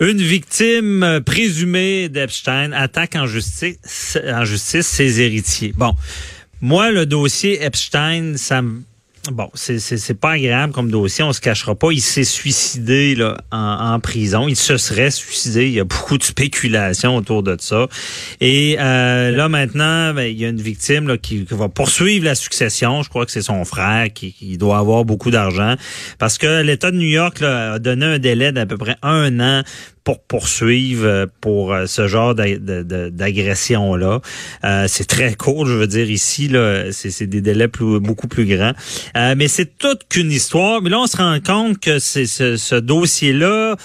Une victime euh, présumée d'Epstein attaque en justice, en justice ses héritiers. Bon, moi, le dossier Epstein, ça me Bon, c'est pas agréable comme dossier, on se cachera pas. Il s'est suicidé là, en, prison. Il se serait suicidé. Il y a beaucoup de spéculations autour de ça. Et euh, là maintenant, ben, il y a une victime là, qui, va poursuivre la succession. Je crois que c'est son frère qui, qui, doit avoir beaucoup d'argent parce que l'État de New York là, a donné un délai d'à peu près un an pour poursuivre euh, pour euh, ce genre d'agression là. Euh, c'est très court, je veux dire ici là, c'est des délais plus, beaucoup plus grands. mais c'est toute qu'une histoire. Mais là, on se rend compte que c'est ce, ce dossier là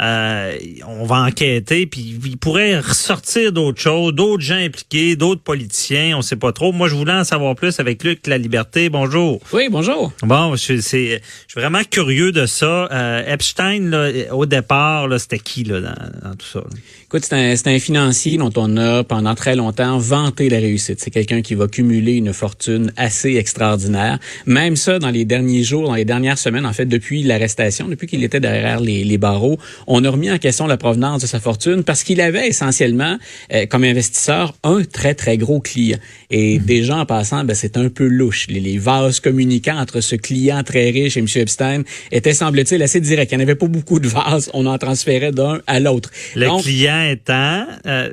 euh, on va enquêter, puis il pourrait ressortir d'autres choses, d'autres gens impliqués, d'autres politiciens, on sait pas trop. Moi, je voulais en savoir plus avec Luc La Liberté. Bonjour. Oui, bonjour. Bon, je, suis vraiment curieux de ça. Euh, Epstein, là, au départ, c'était qui là, dans, tout ça? Écoute, c'est un, un, financier dont on a pendant très longtemps vanté la réussite. C'est quelqu'un qui va cumuler une fortune assez extraordinaire. Même ça, dans les derniers jours, dans les dernières semaines, en fait, depuis l'arrestation, depuis qu'il était derrière les, les barreaux, on a remis en question la provenance de sa fortune parce qu'il avait essentiellement, euh, comme investisseur, un très, très gros client. Et mhm. déjà, en passant, ben, c'est un peu louche. Les, vases communicants entre ce client très riche et M. Epstein étaient, semble-t-il, assez directs. Il n'y en avait pas beaucoup de vases. On en transférait d'un à l'autre. Le client étant... Euh,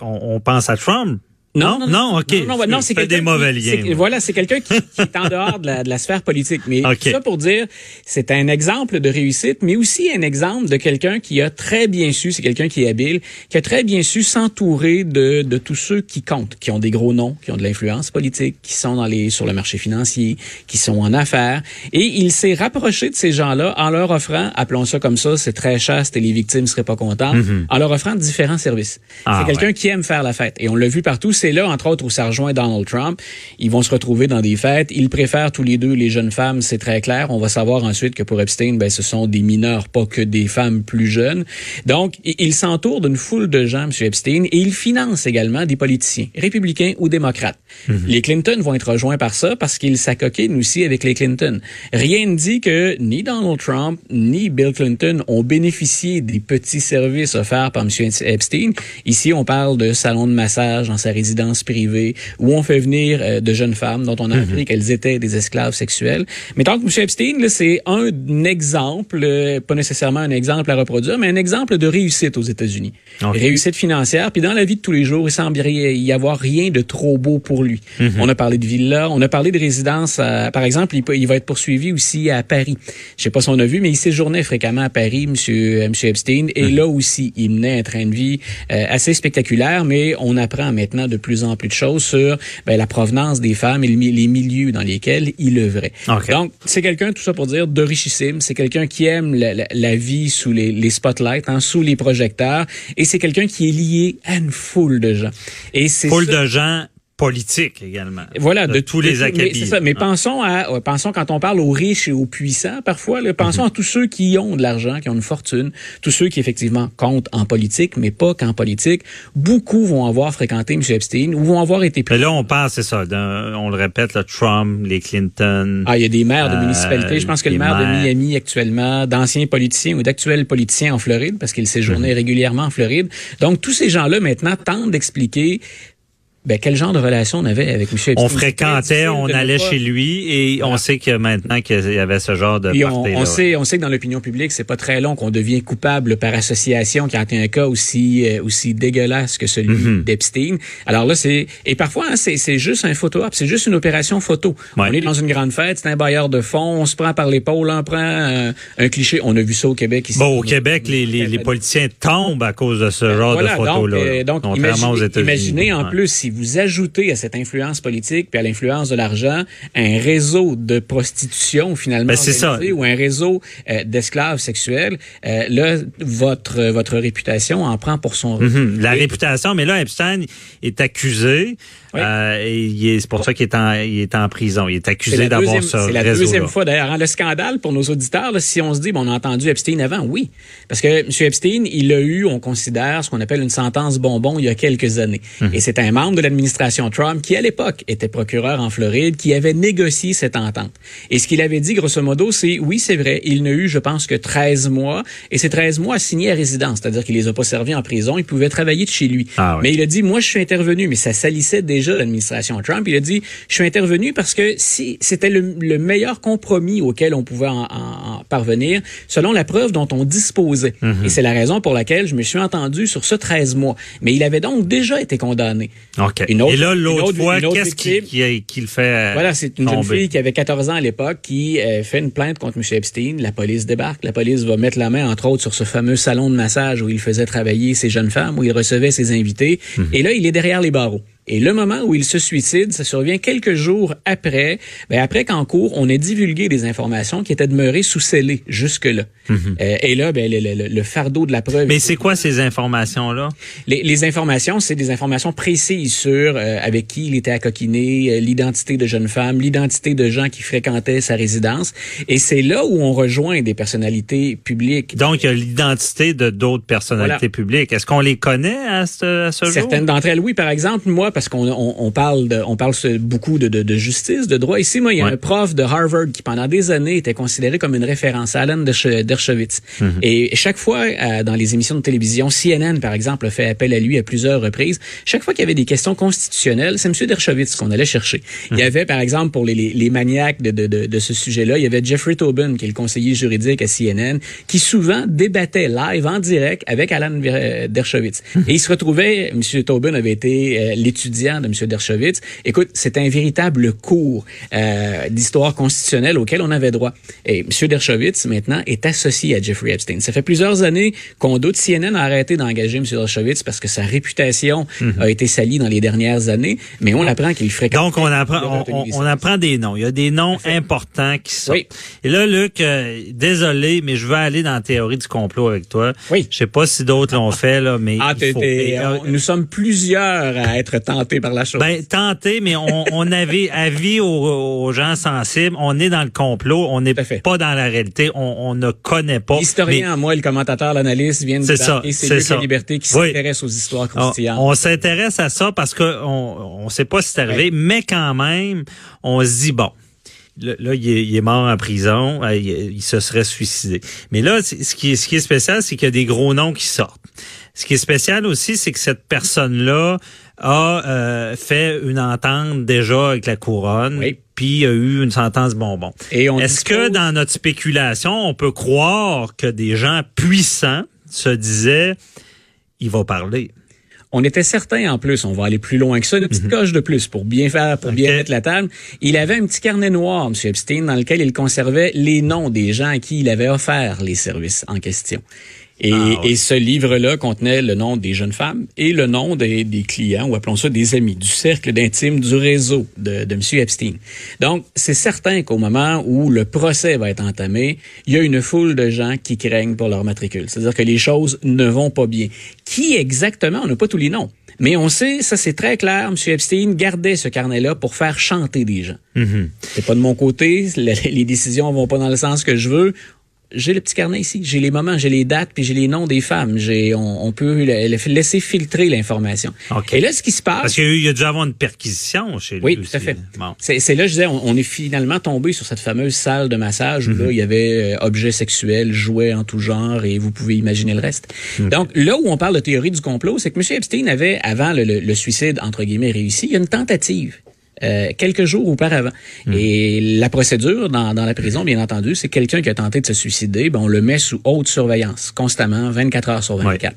on pense à Trump, non, non, non, ok. Non, non, non c'est des mauvais liens. Voilà, c'est quelqu'un qui, qui, est en dehors de la, de la sphère politique. Mais ça pour dire, c'est un exemple de réussite, mais aussi un exemple de quelqu'un qui a très bien su, c'est quelqu'un qui est habile, qui a très bien su s'entourer de, de tous ceux qui comptent, qui ont des gros noms, qui ont de l'influence politique, qui sont dans les sur le marché financier, qui sont en affaires. Et il s'est rapproché de ces gens-là en leur offrant, appelons ça comme ça, c'est très chaste et les victimes seraient pas contentes, mm-hmm. en leur offrant différents services. Ah, c'est quelqu'un qui aime faire la fête. Et on l'a vu partout c'est là, entre autres, où ça rejoint Donald Trump. Ils vont se retrouver dans des fêtes. Ils préfèrent tous les deux les jeunes femmes, c'est très clair. On va savoir ensuite que pour Epstein, ben, ce sont des mineurs, pas que des femmes plus jeunes. Donc, il s'entoure d'une foule de gens, M. Epstein, et il finance également des politiciens, républicains ou démocrates. Mhm. Les Clinton vont être rejoints par ça parce qu'ils s'acoquinent aussi avec les Clinton. Rien ne dit que ni Donald Trump ni Bill Clinton ont bénéficié des petits services offerts par M. Epstein. Ici, on parle de salon de massage dans sa résidence où on fait venir euh, de jeunes femmes dont on a appris mhm. qu'elles étaient des esclaves sexuels. Mais tant que M. Epstein, c'est un exemple, euh, pas nécessairement un exemple à reproduire, mais un exemple de réussite aux États-Unis. Réussite financière. Puis dans la vie de tous les jours, il semble y avoir rien de trop beau pour lui. Mhm. On a parlé de villa, on a parlé de résidence. par exemple, il, il, va être poursuivi aussi à Paris. Je sais pas si on a vu, mais il séjournait fréquemment à Paris, M. Monsieur Epstein. Et mhm. là aussi, il menait un train de vie euh, assez spectaculaire, mais on apprend maintenant de plus en plus de choses sur ben, la provenance des femmes et les milieux dans lesquels il œuvrait. Donc, c'est quelqu'un, tout ça pour dire, de richissime. C'est quelqu'un qui aime la, vie sous les, les spotlights, hein, sous les projecteurs. Et c'est quelqu'un qui est lié à une foule de gens. Et c'est foule de gens politique également. Voilà, de, tous les acabits. Mais, ça, mais pensons à, pensons quand on parle aux riches et aux puissants, parfois, pensons mhm. à tous ceux qui ont de l'argent, qui ont une fortune, tous ceux qui effectivement comptent en politique, mais pas qu'en politique. Beaucoup vont avoir fréquenté M. Epstein ou vont avoir été. Mais là, on parle, c'est ça, on le répète, le Trump, les Clinton. Ah, il y a des maires de municipalités. Je pense que le maire de Miami actuellement, d'anciens politiciens ou d'actuels politiciens en Floride, parce qu'il séjournait mhm. régulièrement en Floride. Donc tous ces gens-là maintenant tentent d'expliquer ben, quel genre de relation on avait avec Michel On fréquentait, on allait chez lui et on sait que maintenant qu'il y avait ce genre de on, on sait, on sait que dans l'opinion publique, c'est pas très long qu'on devient coupable par association quand il y a un cas aussi euh, aussi dégueulasse que celui mhm. d'Epstein. Alors là, c'est et parfois hein, c'est juste un photo op, c'est juste une opération photo. On est dans une grande fête, c'est un bailleur de fonds, on se prend par l'épaule, on prend un, cliché. On a vu ça au Québec ici. Bon, au Québec, les, les, les, politiciens tombent à cause de ce genre de photos là. Euh, donc, donc imaginez, imaginez en plus si vous ajoutez à cette influence politique puis à l'influence de l'argent un réseau de prostitution finalement ben, ou un réseau euh, d'esclaves sexuels, euh, là votre votre réputation en prend pour son mm La réputation, mais là Epstein est accusé euh, c'est pour ça qu'il est en il est en prison. Il est accusé d'avoir ça. C'est la deuxième fois d'ailleurs. Hein, le scandale pour nos auditeurs, si on se dit bon, on a entendu Epstein avant, oui, parce que M. Epstein, il a eu, on considère ce qu'on appelle une sentence bonbon il y a quelques années, mhm. et c'est un membre de l'administration Trump, qui à l'époque était procureur en Floride, qui avait négocié cette entente. Et ce qu'il avait dit, grosso modo, c'est oui, c'est vrai, il n'a eu, je pense, que 13 mois, et ces 13 mois assignés à résidence, c'est-à-dire qu'il les a pas servis en prison, il pouvait travailler de chez lui. Ah mais il a dit, moi, je suis intervenu, mais ça salissait déjà l'administration Trump. Il a dit, je suis intervenu parce que si c'était le, meilleur compromis auquel on pouvait en, parvenir, selon la preuve dont on disposait. Mhm. Et c'est la raison pour laquelle je me suis entendu sur ce 13 mois. Mais il avait donc déjà été condamné. OK. Et là, l'autre fois, qu'est-ce qu'il fait euh, Voilà, c'est une jeune fille qui avait 14 ans à l'époque qui euh, fait une plainte contre M. Epstein. La police débarque. La police va mettre la main, entre autres, sur ce fameux salon de massage où il faisait travailler ces jeunes femmes, où il recevait ses invités. Mhm. Et là, il est derrière les barreaux. Et le moment où il se suicide, ça survient quelques jours après, ben après qu'en cours, on ait divulgué des informations qui étaient demeurées sous scellées jusque-là. Mhm. euh, et là, ben, le, le, fardeau de la preuve... Mais c'est quoi ces informations-là? Les, les, informations, c'est des informations précises sur euh, avec qui il était à coquiner, euh, l'identité de jeunes femmes, l'identité de gens qui fréquentaient sa résidence. Et c'est là où on rejoint des personnalités publiques. Donc, il y a l'identité de d'autres personnalités publiques. Est-ce qu'on les connaît à ce, à ce jour? Certaines d'entre elles, oui. Par exemple, moi, parce qu'on on, parle de, on parle beaucoup de, de, de, justice, de droit. Ici, moi, il y a un prof de Harvard qui, pendant des années, était considéré comme une référence, Alan Dershowitz. Mhm. Et chaque fois, euh, dans les émissions de télévision, CNN, par exemple, a fait appel à lui à plusieurs reprises. Chaque fois qu'il y avait des questions constitutionnelles, c'est M. Dershowitz qu'on allait chercher. Il y mhm. avait, par exemple, pour les, les, les maniaques de, de, de, ce sujet-là, il y avait Jeffrey Tobin, qui est le conseiller juridique à CNN, qui souvent débattait live, en direct, avec Alan Dershowitz. Mhm. Et il se retrouvait, M. Tobin avait été euh, étudiant de M. Dershowitz. Écoute, c'est un véritable cours euh, d'histoire constitutionnelle auquel on avait droit. Et M. Dershowitz, maintenant, est associé à Jeffrey Epstein. Ça fait plusieurs années qu'on doute CNN a arrêté d'engager M. Dershowitz parce que sa réputation mhm. a été salie dans les dernières années, mais on apprend qu'il fréquente... Donc, on apprend, on, apprend des noms. Il y a des noms importants qui sont... Oui. Et là, Luc, euh, désolé, mais je veux aller dans la théorie du complot avec toi. Oui. Je sais pas si d'autres l'ont fait, là, mais... Ah, il faut... nous sommes plusieurs à être tenté par la chose. Ben, tenté, mais on, on avait avis aux, gens sensibles. On est dans le complot. On n'est pas dans la réalité. On, on ne connaît pas. L'historien, moi, le commentateur, l'analyste viennent de ça. C'est la liberté, qui s'intéresse aux histoires croustillantes. On, s'intéresse à ça parce qu'on on sait pas si c'est arrivé, mais quand même, on se dit, bon, Là, il, est, mort en prison, euh, il, se serait suicidé. Mais là, ce qui est, ce qui est spécial, c'est qu'il y a des gros noms qui sortent. Ce qui est spécial aussi, c'est que cette personne-là a euh, fait une entente déjà avec la couronne. Oui. Puis a eu une sentence bonbon. Est-ce que dans notre spéculation, on peut croire que des gens puissants se disaient, il va parler? On était certain en plus, on va aller plus loin que ça, une petite mhm. coche de plus pour bien faire, pour bien mettre la table. Il avait un petit carnet noir, M. Epstein, dans lequel il conservait les noms des gens à qui il avait offert les services en question. Et, ah, et, ce livre-là contenait le nom des jeunes femmes et le nom des, des clients, ou appelons ça des amis, du cercle d'intime du réseau de, de M. Epstein. Donc, c'est certain qu'au moment où le procès va être entamé, il y a une foule de gens qui craignent pour leur matricule. C'est-à-dire que les choses ne vont pas bien. Qui exactement? On n'a pas tous les noms. Mais on sait, ça c'est très clair, M. Epstein gardait ce carnet-là pour faire chanter des gens. Mm-hmm. C'est pas de mon côté, les décisions vont pas dans le sens que je veux j'ai le petit carnet ici, j'ai les moments, j'ai les dates, puis j'ai les noms des femmes. J'ai, on, on peut laisser filtrer l'information. Et là, ce qui se passe, parce qu'il y a dû avoir une perquisition chez lui. Oui, tout à fait. C'est là, je disais, on, est finalement tombé sur cette fameuse salle de massage où là, mhm. il y avait euh, objets sexuels, jouets en tout genre, et vous pouvez imaginer le reste. Donc là où on parle de théorie du complot, c'est que M. Epstein avait, avant le, le suicide entre guillemets réussi, il y a une tentative euh, quelques jours auparavant. Hmm. Et la procédure dans, dans la prison, bien entendu, c'est quelqu'un qui a tenté de se suicider, ben, on le met sous haute surveillance, constamment, 24 heures sur 24.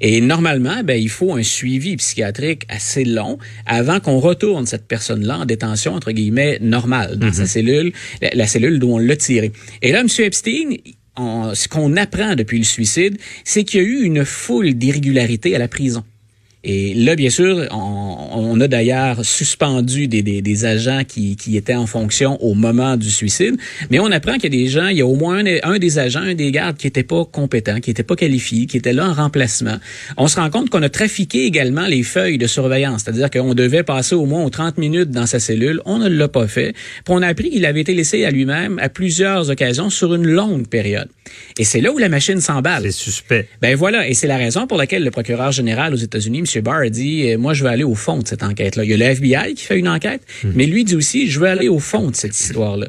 Et normalement, ben, il faut un suivi psychiatrique assez long avant qu'on retourne cette personne-là en détention, entre guillemets, normale, dans sa hmm. cellule, la, cellule d'où on l'a tiré. Et là, M. Epstein, ce qu'on apprend depuis le suicide, c'est qu'il y a eu une foule d'irrégularités à la prison. Et là, bien sûr, on, a d'ailleurs suspendu des, des, des agents qui, qui, étaient en fonction au moment du suicide, mais on apprend qu'il y a des gens, il y a au moins un, des agents, un des gardes qui n'était pas compétent, qui n'était pas qualifié, qui était là en remplacement. On se rend compte qu'on a trafiqué également les feuilles de surveillance, c'est-à-dire qu'on devait passer au moins 30 minutes dans sa cellule, on ne l'a pas fait. Puis on a appris qu'il avait été laissé à lui-même à plusieurs occasions sur une longue période. Et c'est là où la machine s'emballe. C'est suspect. Ben voilà, et c'est la raison pour laquelle le procureur général aux États-Unis, M. Barr a dit, moi, je veux aller au fond de cette enquête-là. Il y a le FBI qui fait une enquête, hmm. mais lui dit aussi, je veux aller au fond de cette histoire-là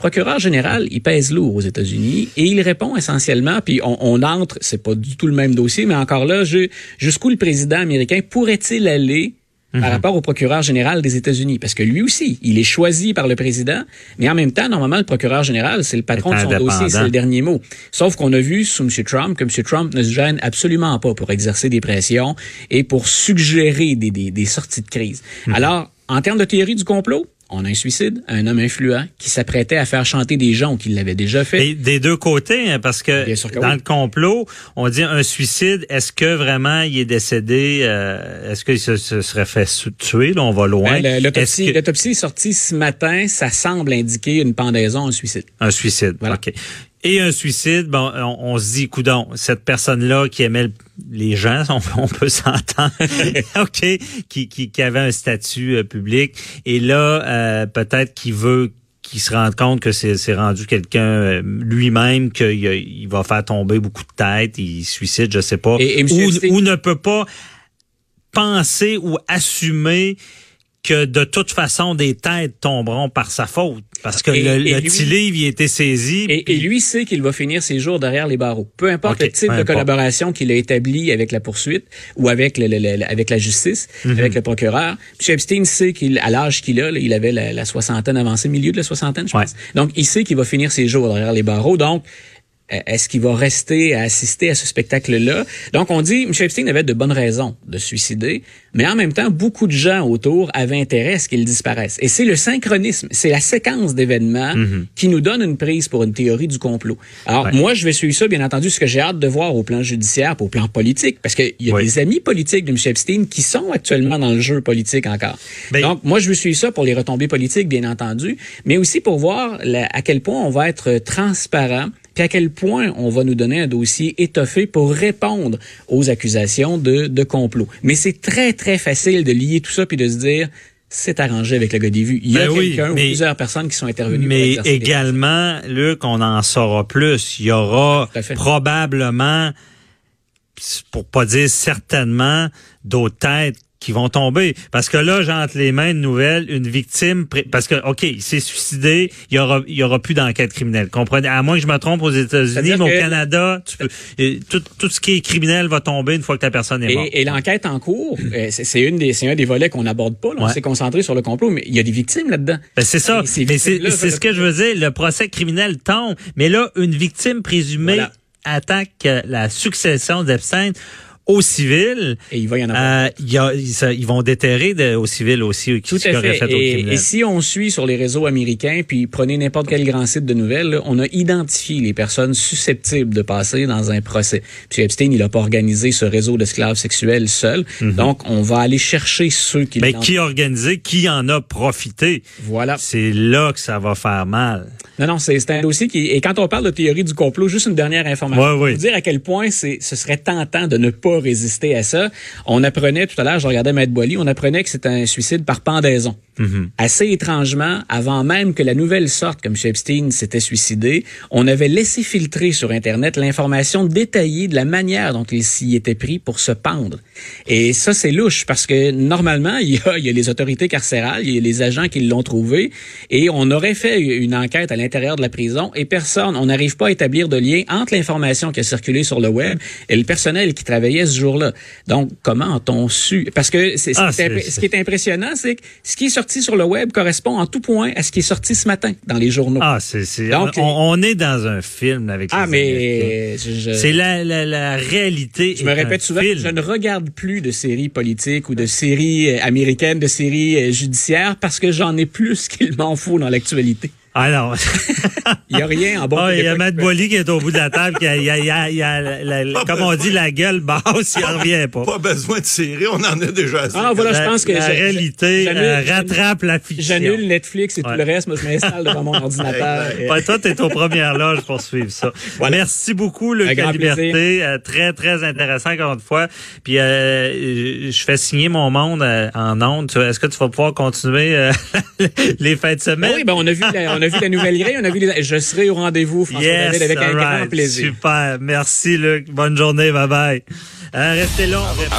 procureur général, il pèse lourd aux États-Unis et il répond essentiellement, puis on, on entre, c'est pas du tout le même dossier, mais encore là, jusqu'où le président américain pourrait-il aller par mhm. rapport au procureur général des États-Unis. Parce que lui aussi, il est choisi par le président, mais en même temps, normalement, le procureur général, c'est le patron de son dossier, c'est le dernier mot. Sauf qu'on a vu sous M. Trump que M. Trump ne se gêne absolument pas pour exercer des pressions et pour suggérer des, des, des sorties de crise. Mhm. Alors, en termes de théorie du complot, on a un suicide, un homme influent qui s'apprêtait à faire chanter des gens qui l'avaient déjà fait. Et des deux côtés, hein, parce que, dans le complot, on dit un suicide. Est-ce que vraiment il est décédé euh, Est-ce qu'il se, serait fait tuer Là, on va loin? Ben, l'autopsie, est sortie ce matin. Ça semble indiquer une pendaison, un suicide. Un suicide. Voilà. Ok et un suicide, bon, on, se dit, coudon, cette personne-là qui aimait les gens, on, peut s'entendre, ok, qui, qui, qui, avait un statut euh, public, et là, euh, peut-être qu'il veut qu'il se rende compte que c'est rendu quelqu'un euh, lui-même qu'il il va faire tomber beaucoup de têtes, il suicide, je sais pas, ou ne peut pas penser ou assumer que de toute façon des têtes tomberont par sa faute. Parce que le, le petit livre il a été saisi et, et lui sait qu'il va finir ses jours derrière les barreaux. Peu importe le type de collaboration qu'il a établi avec la poursuite ou avec le, avec la justice mhm. avec le procureur M. Epstein sait qu'il à l'âge qu'il a il avait la, soixantaine avancée milieu de la soixantaine je pense. Donc il sait qu'il va finir ses jours derrière les barreaux. Donc est-ce qu'il va rester à assister à ce spectacle-là? Donc, on dit, M. Epstein avait de bonnes raisons de se suicider, mais en même temps, beaucoup de gens autour avaient intérêt à ce qu'il disparaisse. Et c'est le synchronisme, c'est la séquence d'événements mhm. qui nous donne une prise pour une théorie du complot. Alors, moi, je vais suivre ça, bien entendu, ce que j'ai hâte de voir au plan judiciaire, au plan politique, parce qu'il y a des amis politiques de M. Epstein qui sont actuellement dans le jeu politique encore. Ben, Donc, moi, je veux suivre ça pour les retombées politiques, bien entendu, mais aussi pour voir à quel point on va être transparent puis à quel point on va nous donner un dossier étoffé pour répondre aux accusations de, de complot. Mais c'est très, très facile de lier tout ça puis de se dire c'est arrangé avec le gars des vues. Il y a ben quelqu'un ou plusieurs personnes qui sont intervenues. Mais également, Luc, on en saura plus. Il y aura probablement, pour pas dire certainement, d'autres têtes qui vont tomber. Parce que là, j'ai entre les mains de nouvelles une victime, parce que, OK, il s'est suicidé, il y aura, il y aura plus d'enquête criminelle. Comprenez? À moins que je me trompe aux États-Unis, mais au Canada, tu peux, tout, tout ce qui est criminel va tomber une fois que ta personne est morte. Et, l'enquête en cours, euh, c'est une des, c'est un des volets qu'on n'aborde pas. Là. On s'est concentré sur le complot, mais il y a des victimes là-dedans. Ben c'est ça. Mais c'est ce que je veux dire. Le procès criminel tombe, mais là, une victime présumée attaque la succession d'Epstein au civil. Et il va y en avoir. Euh, ils vont déterrer de, au civil aussi. Tout à fait. fait et, et, si on suit sur les réseaux américains, puis prenez n'importe quel grand site de nouvelles, on a identifié les personnes susceptibles de passer dans un procès. Puis Epstein, il n'a pas organisé ce réseau d'esclaves sexuels seul. Mhm. Donc, on va aller chercher ceux qui... Mais qui a organisé, qui en a profité? Voilà. C'est là que ça va faire mal. Non, non, c'est un dossier qui... Et quand on parle de théorie du complot, juste une dernière information. Ouais, Pour dire à quel point ce serait tentant de ne pas résister à ça. On apprenait tout à l'heure, je regardais Maître Boily, on apprenait que c'était un suicide par pendaison. Mm-hmm. Assez étrangement, avant même que la nouvelle sorte, comme M. Epstein s'était suicidé, on avait laissé filtrer sur Internet l'information détaillée de la manière dont il s'y était pris pour se pendre. Et ça, c'est louche parce que normalement, il y a, il y a les autorités carcérales, il y a les agents qui l'ont trouvé et on aurait fait une enquête à l'intérieur de la prison et personne, on n'arrive pas à établir de lien entre l'information qui a circulé sur le web et le personnel qui travaillait ce jour-là. Donc, comment a-t-on su? Parce que ah, ce qui est impressionnant, c'est que ce qui est sorti sur le web correspond en tout point à ce qui est sorti ce matin dans les journaux. Ah, c'est, on, est dans un film avec Ah, mais c'est la, la, la, réalité. Je me répète souvent, je ne regarde plus de séries politiques ou de séries euh, américaines, de séries euh, judiciaires parce que j'en ai plus qu'il m'en faut dans l'actualité. Alors, il n'y a rien en bon. Ah, il y a Matt Boily qui est au bout de la table, qui a, il y a, il y a, la, comme on dit, la gueule basse, il n'en revient pas. Pas besoin de série, on en a déjà assez. Ah, voilà, je pense que la réalité euh, rattrape la fiction. J'annule Netflix et tout le reste, moi, je m'installe devant mon ordinateur. et... toi, t'es aux premières loges pour suivre ça. Merci beaucoup, Luc Liberté. Euh, très, très intéressant, encore une fois. Puis, euh, je fais signer mon monde en ondes. Est-ce que tu vas pouvoir continuer les fêtes de semaine? oui, ben, on a vu on a vu la nouvelle grille, on a vu les... Je serai au rendez-vous, François David, avec un grand plaisir. Super. Merci, Luc. Bonne journée. Bye bye. Euh, restez là.